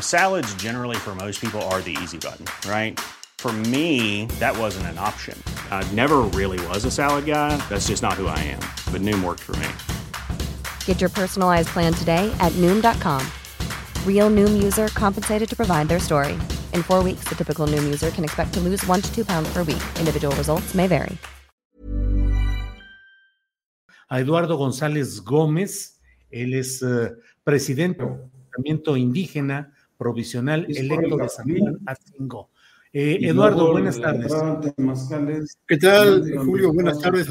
Salads, generally, for most people, are the easy button, right? For me, that wasn't an option. I never really was a salad guy. That's just not who I am. But Noom worked for me. Get your personalized plan today at Noom.com. Real Noom user compensated to provide their story. In four weeks, the typical Noom user can expect to lose one to two pounds per week. Individual results may vary. A Eduardo González Gómez, él es uh, presidente del movimiento indígena provisional electo de San Juan Atzingo. Eh, Eduardo, buenas tardes. ¿Qué tal, Julio? Buenas tardes,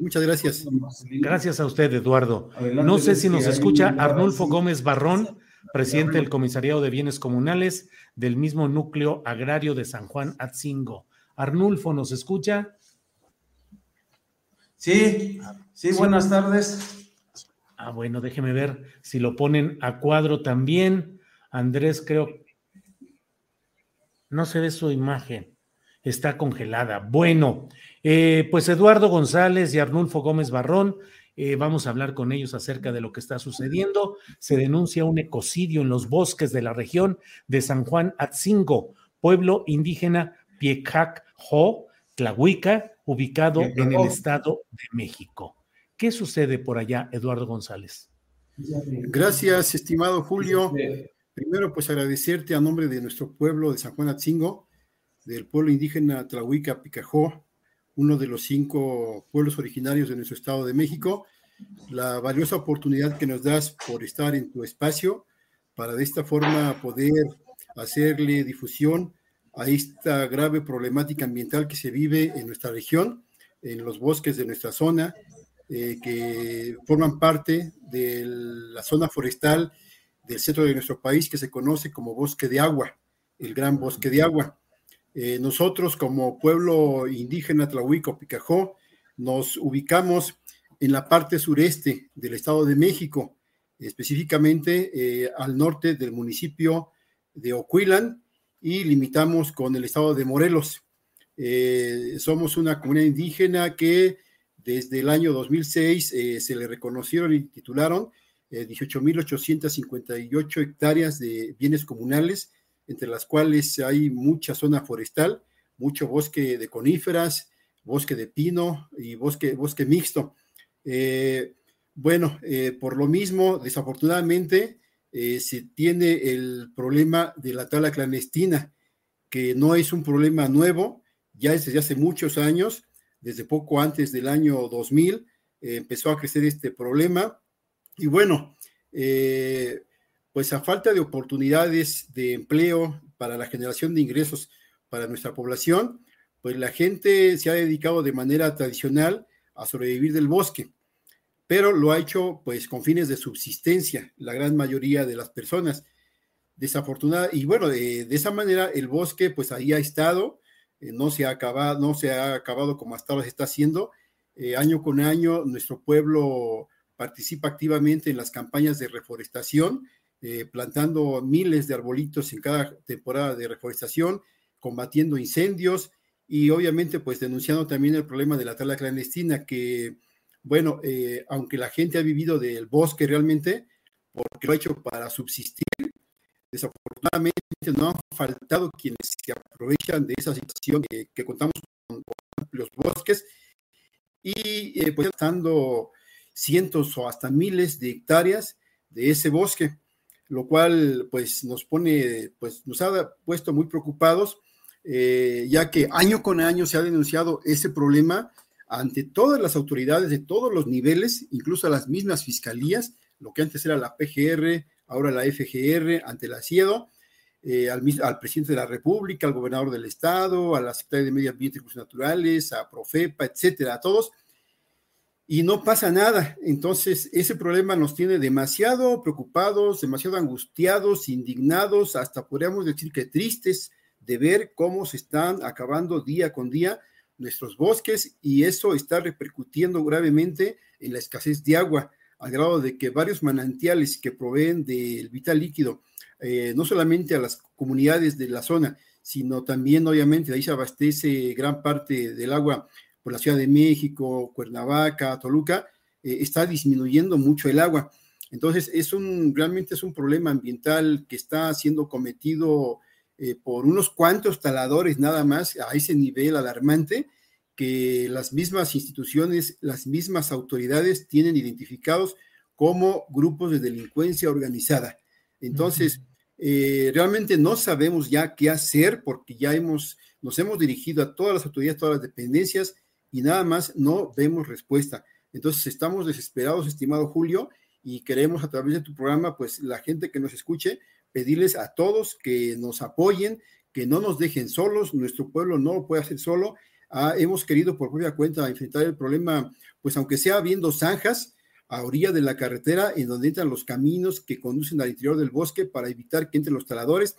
Muchas gracias. Gracias a usted, Eduardo. No sé si nos escucha Arnulfo Gómez Barrón, presidente del Comisariado de Bienes Comunales del mismo núcleo agrario de San Juan Atzingo. Arnulfo, ¿nos escucha? Sí, sí, buenas tardes. Ah, bueno, déjeme ver si lo ponen a cuadro también. Andrés, creo, no se ve su imagen, está congelada. Bueno, eh, pues Eduardo González y Arnulfo Gómez Barrón, eh, vamos a hablar con ellos acerca de lo que está sucediendo. Se denuncia un ecocidio en los bosques de la región de San Juan Atzingo, pueblo indígena Piecac-Ho, Tlahuica, ubicado en el Estado de México. ¿Qué sucede por allá, Eduardo González? Gracias, estimado Julio. Primero, pues agradecerte a nombre de nuestro pueblo de San Juan Atzingo, del pueblo indígena Tlahuica Picajó, uno de los cinco pueblos originarios de nuestro Estado de México, la valiosa oportunidad que nos das por estar en tu espacio para de esta forma poder hacerle difusión a esta grave problemática ambiental que se vive en nuestra región, en los bosques de nuestra zona, eh, que forman parte de la zona forestal del centro de nuestro país que se conoce como bosque de agua, el gran bosque de agua. Eh, nosotros como pueblo indígena Tlahuico Picajó nos ubicamos en la parte sureste del Estado de México, específicamente eh, al norte del municipio de Ocuilan y limitamos con el Estado de Morelos. Eh, somos una comunidad indígena que desde el año 2006 se le reconocieron y titularon 18.858 eh, hectáreas de bienes comunales, entre las cuales hay mucha zona forestal, mucho bosque de coníferas, bosque de pino y bosque, bosque mixto. Eh, bueno, eh, por lo mismo, desafortunadamente, se tiene el problema de la tala clandestina, que no es un problema nuevo, ya desde hace muchos años, desde poco antes del año 2000, empezó a crecer este problema y bueno, eh, pues a falta de oportunidades de empleo para la generación de ingresos para nuestra población, pues la gente se ha dedicado de manera tradicional a sobrevivir del bosque, pero lo ha hecho pues con fines de subsistencia, la gran mayoría de las personas. Desafortunada, y bueno, de, esa manera el bosque pues ahí ha estado, eh, no se ha acabado, no se ha acabado como hasta ahora se está haciendo. Eh, año con año nuestro pueblo participa activamente en las campañas de reforestación, eh, plantando miles de arbolitos en cada temporada de reforestación, combatiendo incendios y obviamente pues denunciando también el problema de la tala clandestina que, bueno, eh, aunque la gente ha vivido del bosque realmente, porque lo ha hecho para subsistir, desafortunadamente no han faltado quienes se aprovechan de esa situación que, contamos con, amplios bosques y eh, pues estando cientos o hasta miles de hectáreas de ese bosque, lo cual pues nos pone, pues nos ha puesto muy preocupados, eh, ya que año con año se ha denunciado ese problema ante todas las autoridades de todos los niveles, incluso a las mismas fiscalías, lo que antes era la PGR, ahora la FGR, ante la CIEDO, eh, al, al, presidente de la República, al gobernador del Estado, a la Secretaría de Medio Ambiente y Recursos Naturales, a Profepa, etcétera, a todos, y no pasa nada. Entonces, ese problema nos tiene demasiado preocupados, demasiado angustiados, indignados, hasta podríamos decir que tristes de ver cómo se están acabando día con día nuestros bosques y eso está repercutiendo gravemente en la escasez de agua, al grado de que varios manantiales que proveen del vital líquido, eh, no solamente a las comunidades de la zona, sino también obviamente de ahí se abastece gran parte del agua por la Ciudad de México, Cuernavaca, Toluca, eh, está disminuyendo mucho el agua. Entonces, es un, realmente es un problema ambiental que está siendo cometido eh, por unos cuantos taladores nada más a ese nivel alarmante que las mismas instituciones, las mismas autoridades tienen identificados como grupos de delincuencia organizada. Entonces, eh, realmente no sabemos ya qué hacer porque ya hemos, nos hemos dirigido a todas las autoridades, todas las dependencias y nada más no vemos respuesta. Entonces, estamos desesperados, estimado Julio, y queremos a través de tu programa, pues la gente que nos escuche, pedirles a todos que nos apoyen, que no nos dejen solos, nuestro pueblo no lo puede hacer solo. Ah, hemos querido por propia cuenta enfrentar el problema, pues aunque sea viendo zanjas, a orilla de la carretera en donde entran los caminos que conducen al interior del bosque para evitar que entren los taladores,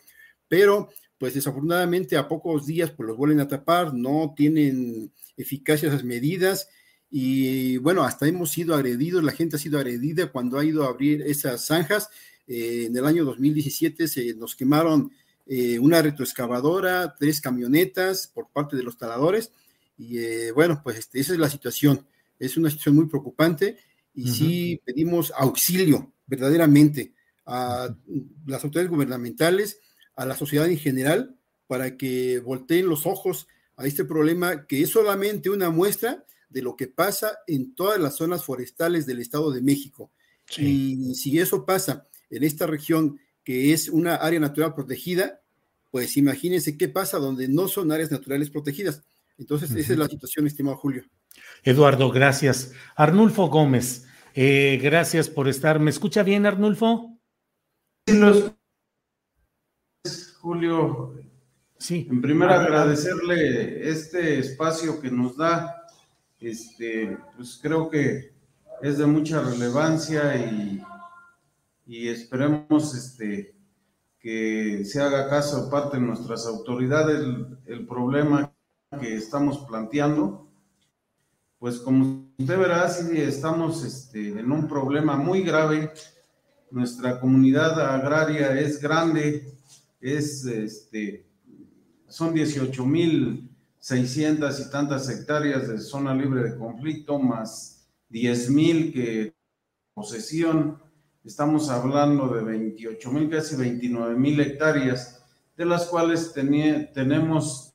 pero pues desafortunadamente a pocos días pues los vuelven a tapar, no tienen eficacia esas medidas y bueno, hasta hemos sido agredidos, la gente ha sido agredida cuando ha ido a abrir esas zanjas. Eh, en el año 2017 se nos quemaron eh, una retroexcavadora, tres camionetas por parte de los taladores y eh, bueno, pues este, esa es la situación. Es una situación muy preocupante y sí pedimos auxilio verdaderamente a las autoridades gubernamentales, a la sociedad en general, para que volteen los ojos a este problema que es solamente una muestra de lo que pasa en todas las zonas forestales del Estado de México. Y si eso pasa en esta región que es una área natural protegida, pues imagínense qué pasa donde no son áreas naturales protegidas. Entonces, esa es la situación, estimado Julio. Eduardo, gracias. Arnulfo Gómez, eh, gracias por estar. ¿Me escucha bien, Arnulfo? Sí, Julio. Sí. En primer agradecerle este espacio que nos da. Este, pues creo que es de mucha relevancia y, y esperemos este, que se haga caso parte de nuestras autoridades el, el problema que estamos planteando pues como usted verá, sí estamos este, en un problema muy grave. Nuestra comunidad agraria es grande, es, este, son 18.600 y tantas hectáreas de zona libre de conflicto, más 10.000 que posesión. Estamos hablando de 28.000, casi 29.000 hectáreas, de las cuales tenemos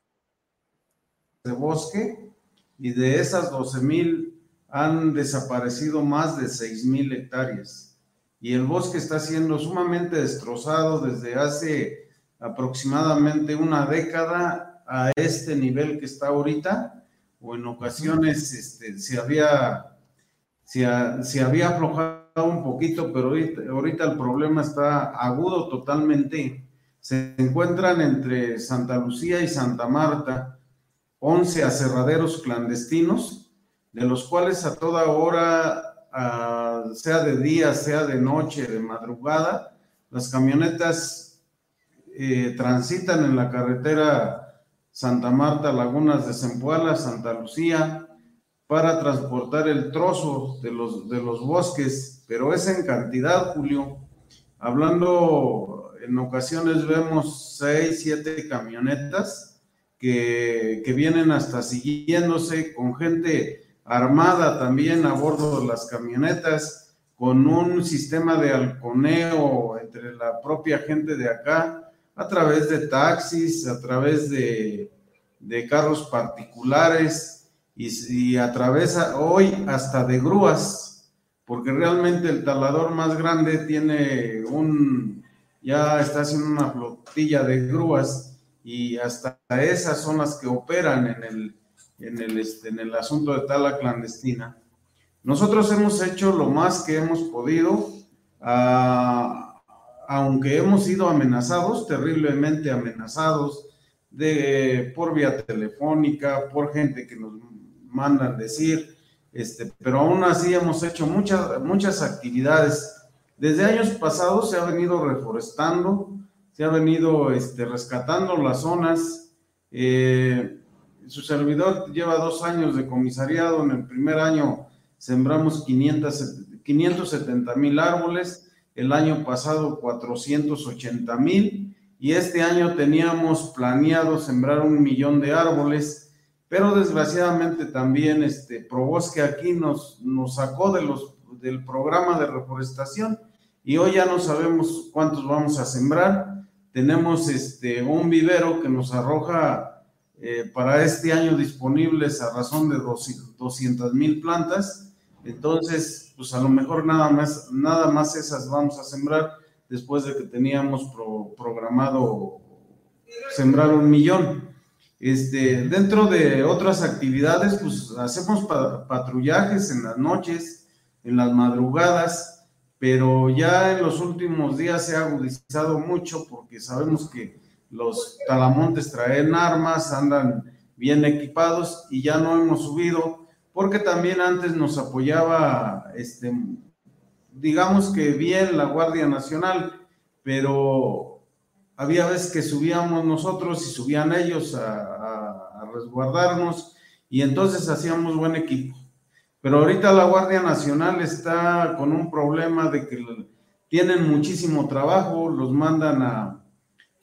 de bosque y de esas 12 mil han desaparecido más de 6 mil hectáreas. Y el bosque está siendo sumamente destrozado desde hace aproximadamente una década a este nivel que está ahorita, o en ocasiones este, se, había, se, había aflojado un poquito, pero ahorita, ahorita el problema está agudo totalmente. Se encuentran entre Santa Lucía y Santa Marta, 11 aserraderos clandestinos, de los cuales a toda hora, sea de día, sea de noche, de madrugada, las camionetas eh, transitan en la carretera Santa Marta, Lagunas de Zempoala, Santa Lucía, para transportar el trozo de los, de los bosques, pero es en cantidad, Julio. Hablando, en ocasiones vemos seis, siete camionetas que, vienen hasta siguiéndose con gente armada también a bordo de las camionetas, con un sistema de halconeo entre la propia gente de acá, a través de taxis, a través de, carros particulares y, a través hoy hasta de grúas, porque realmente el talador más grande tiene un, ya está haciendo una flotilla de grúas y hasta esas son las que operan en el, en el, este, en el asunto de tala clandestina. Nosotros hemos hecho lo más que hemos podido, ah, aunque hemos sido amenazados, terriblemente amenazados, por vía telefónica, por gente que nos mandan decir, este, pero aún así hemos hecho muchas, muchas actividades. Desde años pasados se ha venido reforestando, se ha venido este, rescatando las zonas. Eh, su servidor lleva dos años de comisariado. En el primer año sembramos 500, 570 mil árboles, el año pasado 480 mil y este año teníamos planeado sembrar un millón de árboles, pero desgraciadamente también este Probosque aquí nos, nos sacó de los, del programa de reforestación y hoy ya no sabemos cuántos vamos a sembrar. Tenemos este, un vivero que nos arroja eh, para este año disponibles a razón de 200 mil plantas. Entonces, pues a lo mejor nada más, nada más esas vamos a sembrar después de que teníamos programado sembrar un millón. Este, dentro de otras actividades, pues hacemos patrullajes en las noches, en las madrugadas, pero ya en los últimos días se ha agudizado mucho porque sabemos que los talamontes traen armas, andan bien equipados y ya no hemos subido porque también antes nos apoyaba este, digamos que bien la Guardia Nacional, pero había veces que subíamos nosotros y subían ellos a, resguardarnos y entonces hacíamos buen equipo. Pero ahorita la Guardia Nacional está con un problema de que tienen muchísimo trabajo, los mandan a,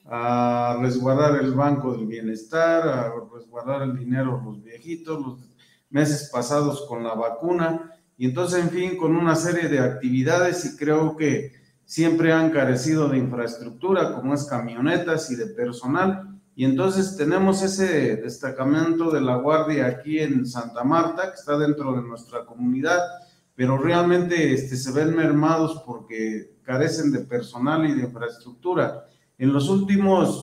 a resguardar el Banco del Bienestar, a resguardar el dinero los viejitos, los meses pasados con la vacuna, y entonces, en fin, con una serie de actividades y creo que siempre han carecido de infraestructura, como es camionetas y de personal. Y entonces tenemos ese destacamento de la Guardia aquí en Santa Marta, que está dentro de nuestra comunidad, pero realmente este, se ven mermados porque carecen de personal y de infraestructura. En los últimos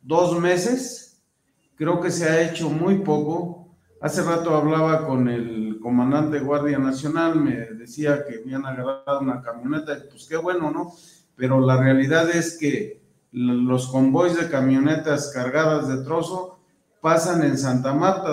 Dos meses, creo que se ha hecho muy poco. Hace rato hablaba con el comandante de Guardia Nacional, me decía que habían agarrado una camioneta, pues qué bueno, ¿no? Pero la realidad es que los convoys de camionetas cargadas de trozo pasan en Santa Marta,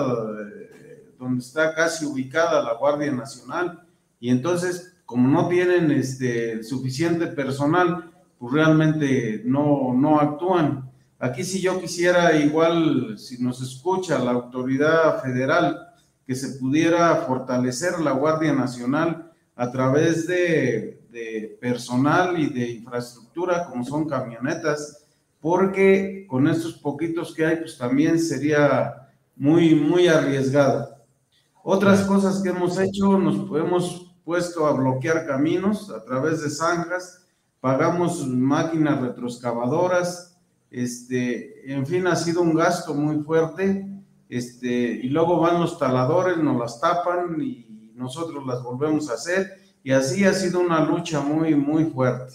donde está casi ubicada la Guardia Nacional, y entonces, como no tienen este, suficiente personal, pues realmente no, no actúan. Aquí si yo quisiera igual, si nos escucha la autoridad federal, que se pudiera fortalecer la Guardia Nacional a través de, personal y de infraestructura, como son camionetas, porque con estos poquitos que hay, pues también sería muy, muy arriesgado. Otras cosas que hemos hecho, nos hemos puesto a bloquear caminos a través de zanjas, pagamos máquinas retroexcavadoras, este, en fin, ha sido un gasto muy fuerte. Este, y luego van los taladores, nos las tapan y nosotros las volvemos a hacer. Y así ha sido una lucha muy, muy fuerte.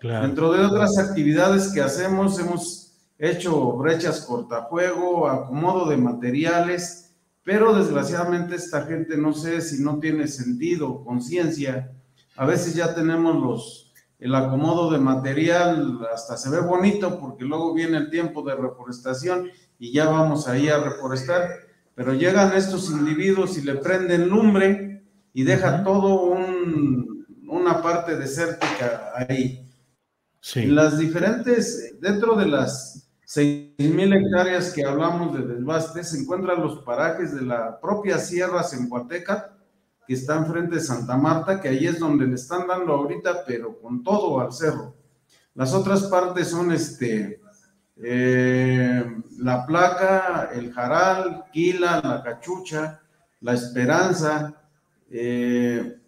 Dentro de otras actividades que hacemos, hemos hecho brechas cortafuego, acomodo de materiales, pero desgraciadamente esta gente no sé si no tiene sentido, conciencia. A veces ya tenemos los el acomodo de material hasta se ve bonito porque luego viene el tiempo de reforestación y ya vamos ahí a reforestar, pero llegan estos individuos y le prenden lumbre y deja todo un, una parte desértica ahí. Sí. Las diferentes, dentro de las 6.000 hectáreas que hablamos de desbaste, se encuentran los parajes de la propia Sierra Zempoateca, que está enfrente de Santa Marta, que ahí es donde le están dando ahorita, pero con todo al cerro. Las otras partes son este, eh, la placa, el jaral, Quila, la cachucha, la esperanza, eh,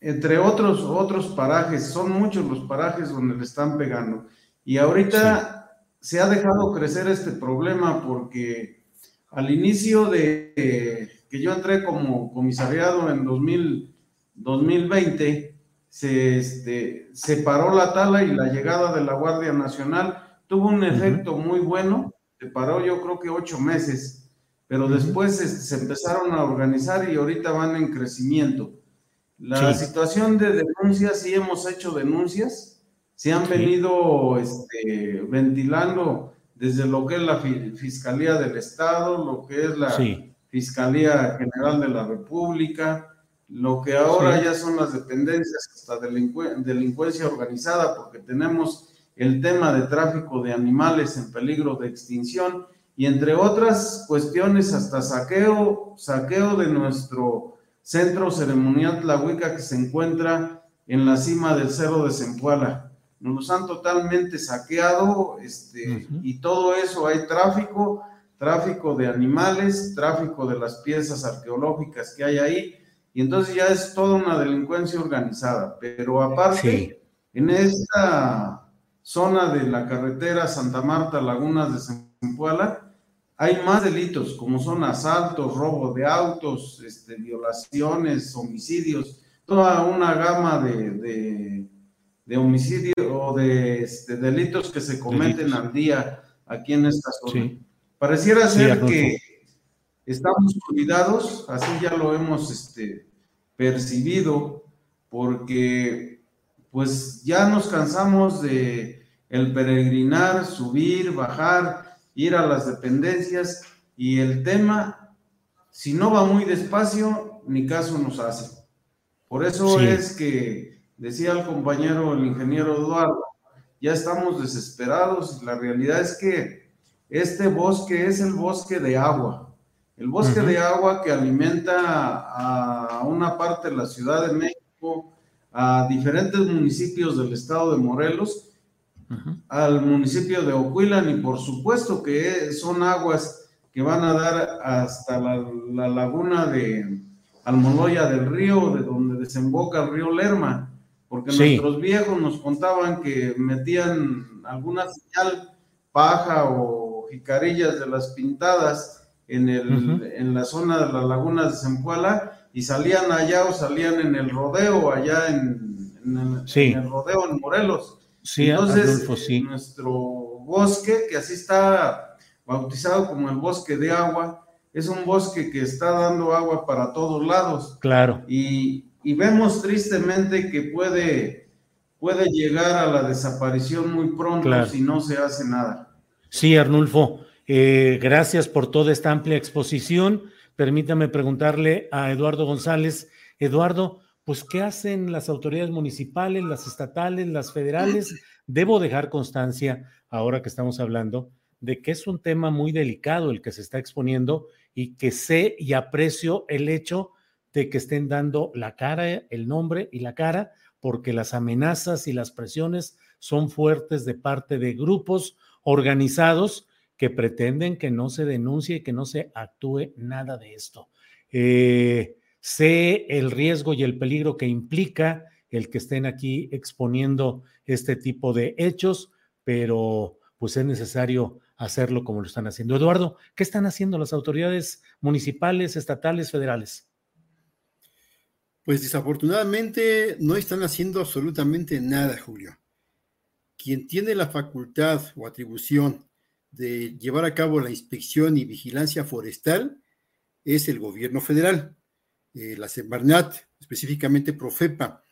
entre otros, otros parajes, son muchos los parajes donde le están pegando. Y ahorita se ha dejado crecer este problema porque al inicio de que yo entré como comisariado en 2020, se, este, se paró la tala y la llegada de la Guardia Nacional tuvo un efecto muy bueno, se paró yo creo que ocho meses, pero después se empezaron a organizar y ahorita van en crecimiento. La situación de denuncias, sí hemos hecho denuncias, se han venido este, ventilando desde lo que es la Fiscalía del Estado, lo que es la Fiscalía General de la República, lo que ahora ya son las dependencias hasta delincuencia organizada, porque tenemos el tema de tráfico de animales en peligro de extinción y entre otras cuestiones hasta saqueo, saqueo de nuestro centro ceremonial Tlahuica que se encuentra en la cima del cerro de Zempoala. Nos los han totalmente saqueado este, y todo eso hay tráfico, tráfico de animales, tráfico de las piezas arqueológicas que hay ahí y entonces ya es toda una delincuencia organizada. Pero aparte, en esta zona de la carretera Santa Marta, Lagunas de Zempoala, hay más delitos, como son asaltos, robo de autos, este, violaciones, homicidios, toda una gama de, de, homicidios o de este, delitos que se cometen al día aquí en esta zona. Pareciera ser que estamos cuidados, así ya lo hemos este, percibido, porque pues ya nos cansamos de el peregrinar, subir, bajar, ir a las dependencias y el tema, si no va muy despacio, ni caso nos hace. Por eso es que decía el compañero, el ingeniero Eduardo, ya estamos desesperados. La realidad es que este bosque es el bosque de agua. El bosque de agua que alimenta a una parte de la Ciudad de México, a diferentes municipios del estado de Morelos al municipio de Ocuilan y por supuesto que son aguas que van a dar hasta la, laguna de Almoloya del Río, de donde desemboca el río Lerma, porque nuestros viejos nos contaban que metían alguna señal paja o jicarillas de las pintadas en, el, en la zona de las lagunas de Zempuala y salían allá o salían en el rodeo allá en, en el rodeo en Morelos. Sí, Entonces, nuestro bosque, que así está bautizado como el bosque de agua, es un bosque que está dando agua para todos lados. Claro. Y, vemos tristemente que puede, puede llegar a la desaparición muy pronto si no se hace nada. Sí, Arnulfo, eh, gracias por toda esta amplia exposición. Permítame preguntarle a Eduardo González. Eduardo, pues, ¿qué hacen las autoridades municipales, las estatales, las federales? Debo dejar constancia, ahora que estamos hablando, de que es un tema muy delicado el que se está exponiendo y que sé y aprecio el hecho de que estén dando la cara, el nombre y la cara, porque las amenazas y las presiones son fuertes de parte de grupos organizados que pretenden que no se denuncie y que no se actúe nada de esto. Eh, Sé el riesgo y el peligro que implica el que estén aquí exponiendo este tipo de hechos, pero pues es necesario hacerlo como lo están haciendo. Eduardo, ¿qué están haciendo las autoridades municipales, estatales, federales? Pues desafortunadamente no están haciendo absolutamente nada, Julio. Quien tiene la facultad o atribución de llevar a cabo la inspección y vigilancia forestal es el gobierno federal. Eh, la Semarnat, específicamente Profepa.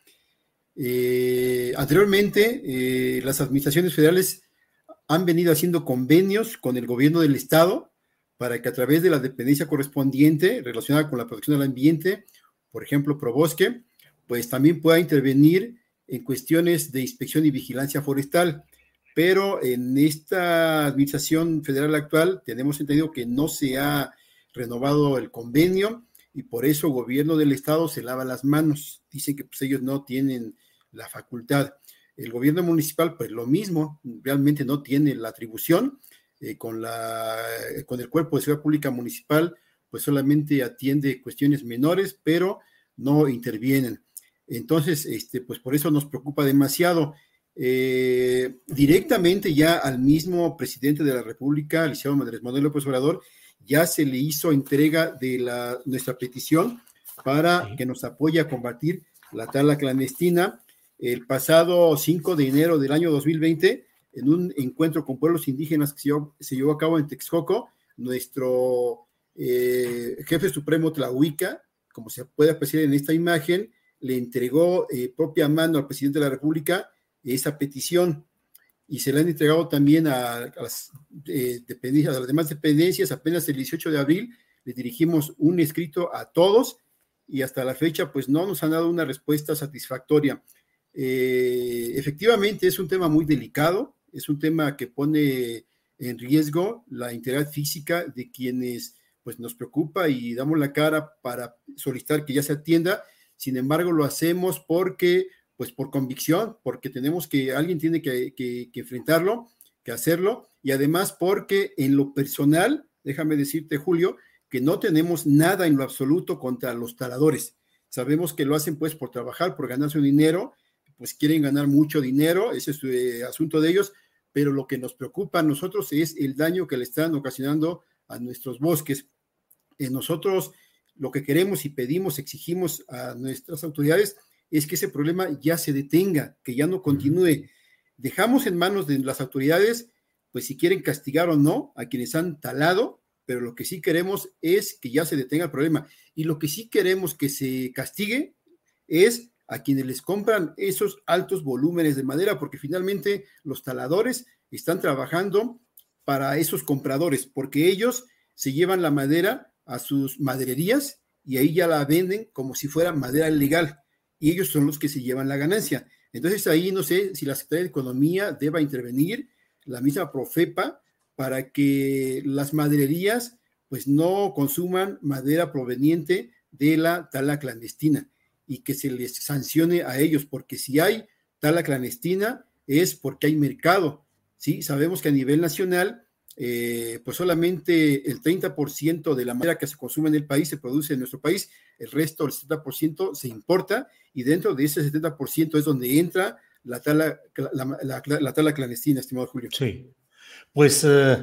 Eh, anteriormente, eh, las administraciones federales han venido haciendo convenios con el gobierno del estado para que a través de la dependencia correspondiente relacionada con la protección del ambiente, por ejemplo, Probosque, pues también pueda intervenir en cuestiones de inspección y vigilancia forestal. Pero en esta administración federal actual tenemos entendido que no se ha renovado el convenio y por eso el gobierno del estado se lava las manos. Dicen que pues, ellos no tienen la facultad. El gobierno municipal, pues lo mismo, realmente no tiene la atribución. Eh, con, con el cuerpo de seguridad pública municipal, pues solamente atiende cuestiones menores, pero no intervienen. Entonces, este, pues por eso nos preocupa demasiado. Eh, directamente ya al mismo presidente de la República, Liceo Madres Manuel López Obrador, ya se le hizo entrega de la, nuestra petición para que nos apoye a combatir la tala clandestina. El pasado 5 de enero del año 2020, en un encuentro con pueblos indígenas que se llevó, a cabo en Texcoco, nuestro eh, jefe supremo Tlahuica, como se puede apreciar en esta imagen, le entregó eh, propia mano al presidente de la República esa petición y se le han entregado también a, las, eh, dependencias, a las demás dependencias. Apenas el 18 de abril le dirigimos un escrito a todos y hasta la fecha pues no nos han dado una respuesta satisfactoria. Eh, efectivamente es un tema muy delicado, es un tema que pone en riesgo la integridad física de quienes pues nos preocupa y damos la cara para solicitar que ya se atienda. Sin embargo, lo hacemos porque pues por convicción, porque tenemos que, alguien tiene que, enfrentarlo, que hacerlo, y además porque en lo personal, déjame decirte, Julio, que no tenemos nada en lo absoluto contra los taladores. Sabemos que lo hacen pues por trabajar, por ganar su dinero, pues quieren ganar mucho dinero, ese es su eh, asunto de ellos, pero lo que nos preocupa a nosotros es el daño que le están ocasionando a nuestros bosques. Nosotros lo que queremos y pedimos, exigimos a nuestras autoridades es que ese problema ya se detenga, que ya no continúe. Dejamos en manos de las autoridades, pues si quieren castigar o no a quienes han talado, pero lo que sí queremos es que ya se detenga el problema. Y lo que sí queremos que se castigue es a quienes les compran esos altos volúmenes de madera, porque finalmente los taladores están trabajando para esos compradores, porque ellos se llevan la madera a sus madererías y ahí ya la venden como si fuera madera legal y ellos son los que se llevan la ganancia. Entonces ahí no sé si la Secretaría de Economía deba intervenir, la misma Profepa, para que las madererías pues no consuman madera proveniente de la tala clandestina y que se les sancione a ellos, porque si hay tala clandestina es porque hay mercado, ¿sí? Sabemos que a nivel nacional eh, pues solamente el 30% de la madera que se consume en el país se produce en nuestro país, el resto, el 70%, se importa y dentro de ese 70% es donde entra la tala, la, tala clandestina, estimado Julio. Sí, pues eh,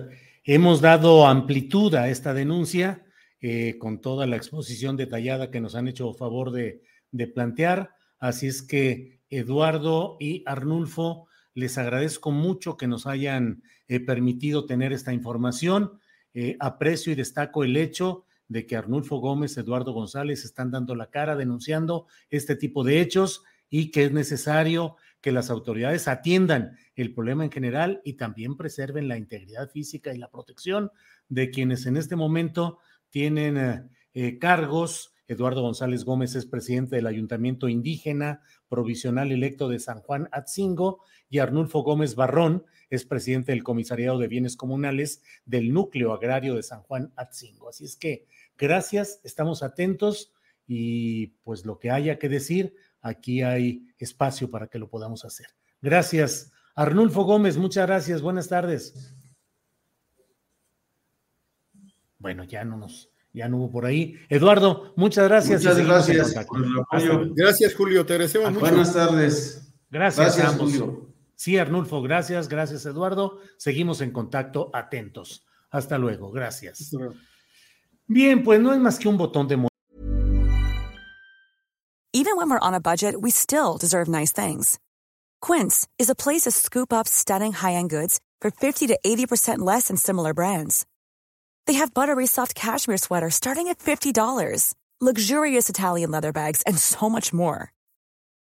hemos dado amplitud a esta denuncia eh, con toda la exposición detallada que nos han hecho favor de, de plantear, así es que Eduardo y Arnulfo, les agradezco mucho que nos hayan permitido tener esta información. Eh, aprecio y destaco el hecho de que Arnulfo Gómez, Eduardo González están dando la cara denunciando este tipo de hechos y que es necesario que las autoridades atiendan el problema en general y también preserven la integridad física y la protección de quienes en este momento tienen eh, eh, cargos. Eduardo González Gómez es presidente del Ayuntamiento Indígena Provisional Electo de San Juan Atzingo y Arnulfo Gómez Barrón es presidente del Comisariado de Bienes Comunales del Núcleo Agrario de San Juan Atzingo. Así es que gracias, estamos atentos y pues lo que haya que decir, aquí hay espacio para que lo podamos hacer. Gracias. Arnulfo Gómez, muchas gracias. Buenas tardes. Bueno, ya no nos, ya no hubo por ahí. Eduardo, muchas gracias. Muchas gracias Gracias, Julio. Te agradecemos mucho. Buenas tardes. Gracias, a ambos. Julio. Sí, Arnulfo, gracias, gracias Eduardo. Seguimos en contacto, atentos. Hasta luego, gracias. Bien, pues no es más que un botón de Even when we're on a budget, we still deserve nice things. Quince is a place to scoop up stunning high-end goods for 50 to 80% less than similar brands. They have buttery soft cashmere sweaters starting at $50, luxurious Italian leather bags, and so much more.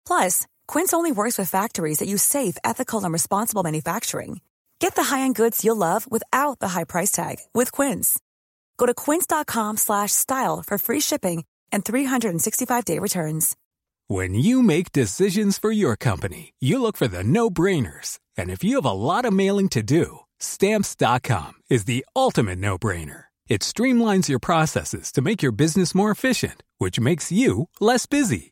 Plus, Quince only works with factories that use safe, ethical, and responsible manufacturing. Get the high-end goods you'll love without the high price tag with Quince. Go to quince.com/style for free shipping and 365-day returns. When you make decisions for your company, you look for the no-brainers. And if you have a lot of mailing to do, stamps.com is the ultimate no-brainer. It streamlines your processes to make your business more efficient, which makes you less busy.